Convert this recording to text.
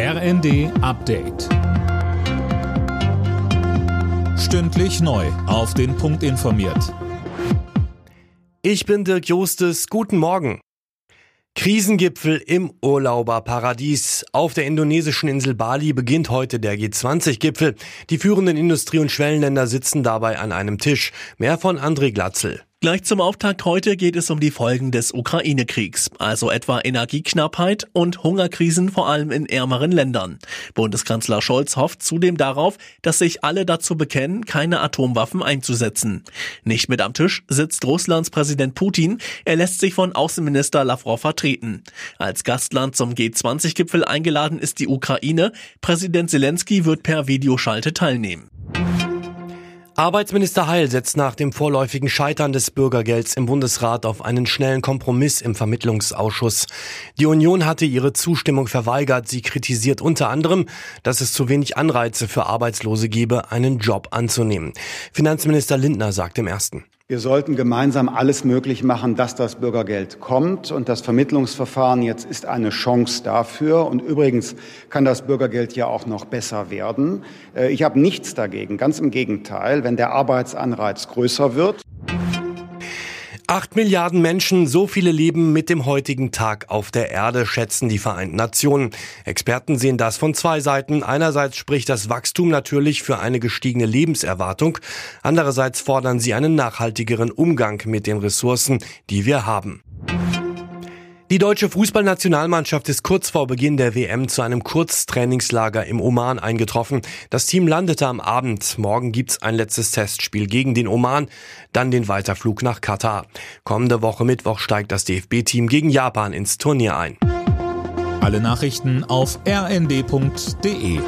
RND Update. Stündlich neu. Auf den Punkt informiert. Ich bin Dirk Jostes. Guten Morgen. Krisengipfel im Urlauberparadies. Auf der indonesischen Insel Bali beginnt heute der G20-Gipfel. Die führenden Industrie- und Schwellenländer sitzen dabei an einem Tisch. Mehr von André Glatzel. Gleich zum Auftakt heute geht es um die Folgen des Ukraine-Kriegs, also etwa Energieknappheit und Hungerkrisen vor allem in ärmeren Ländern. Bundeskanzler Scholz hofft zudem darauf, dass sich alle dazu bekennen, keine Atomwaffen einzusetzen. Nicht mit am Tisch sitzt Russlands Präsident Putin, er lässt sich von Außenminister Lavrov vertreten. Als Gastland zum G20-Gipfel eingeladen ist die Ukraine, Präsident Zelensky wird per Videoschalte teilnehmen. Arbeitsminister Heil setzt nach dem vorläufigen Scheitern des Bürgergelds im Bundesrat auf einen schnellen Kompromiss im Vermittlungsausschuss. Die Union hatte ihre Zustimmung verweigert. Sie kritisiert unter anderem, dass es zu wenig Anreize für Arbeitslose gebe, einen Job anzunehmen. Finanzminister Lindner sagt im ersten. Wir sollten gemeinsam alles möglich machen, dass das Bürgergeld kommt. Und das Vermittlungsverfahren jetzt ist eine Chance dafür. Und übrigens kann das Bürgergeld ja auch noch besser werden. Äh, ich habe nichts dagegen, ganz im Gegenteil, wenn der Arbeitsanreiz größer wird. Acht Milliarden Menschen, so viele leben mit dem heutigen Tag auf der Erde, schätzen die Vereinten Nationen. Experten sehen das von zwei Seiten. Einerseits spricht das Wachstum natürlich für eine gestiegene Lebenserwartung. Andererseits fordern sie einen nachhaltigeren Umgang mit den Ressourcen, die wir haben. Die deutsche Fußballnationalmannschaft ist kurz vor Beginn der WM zu einem Kurztrainingslager im Oman eingetroffen. Das Team landete am Abend. Morgen gibt's ein letztes Testspiel gegen den Oman, dann den Weiterflug nach Katar. Kommende Woche Mittwoch steigt das DFB-Team gegen Japan ins Turnier ein. Alle Nachrichten auf rnd.de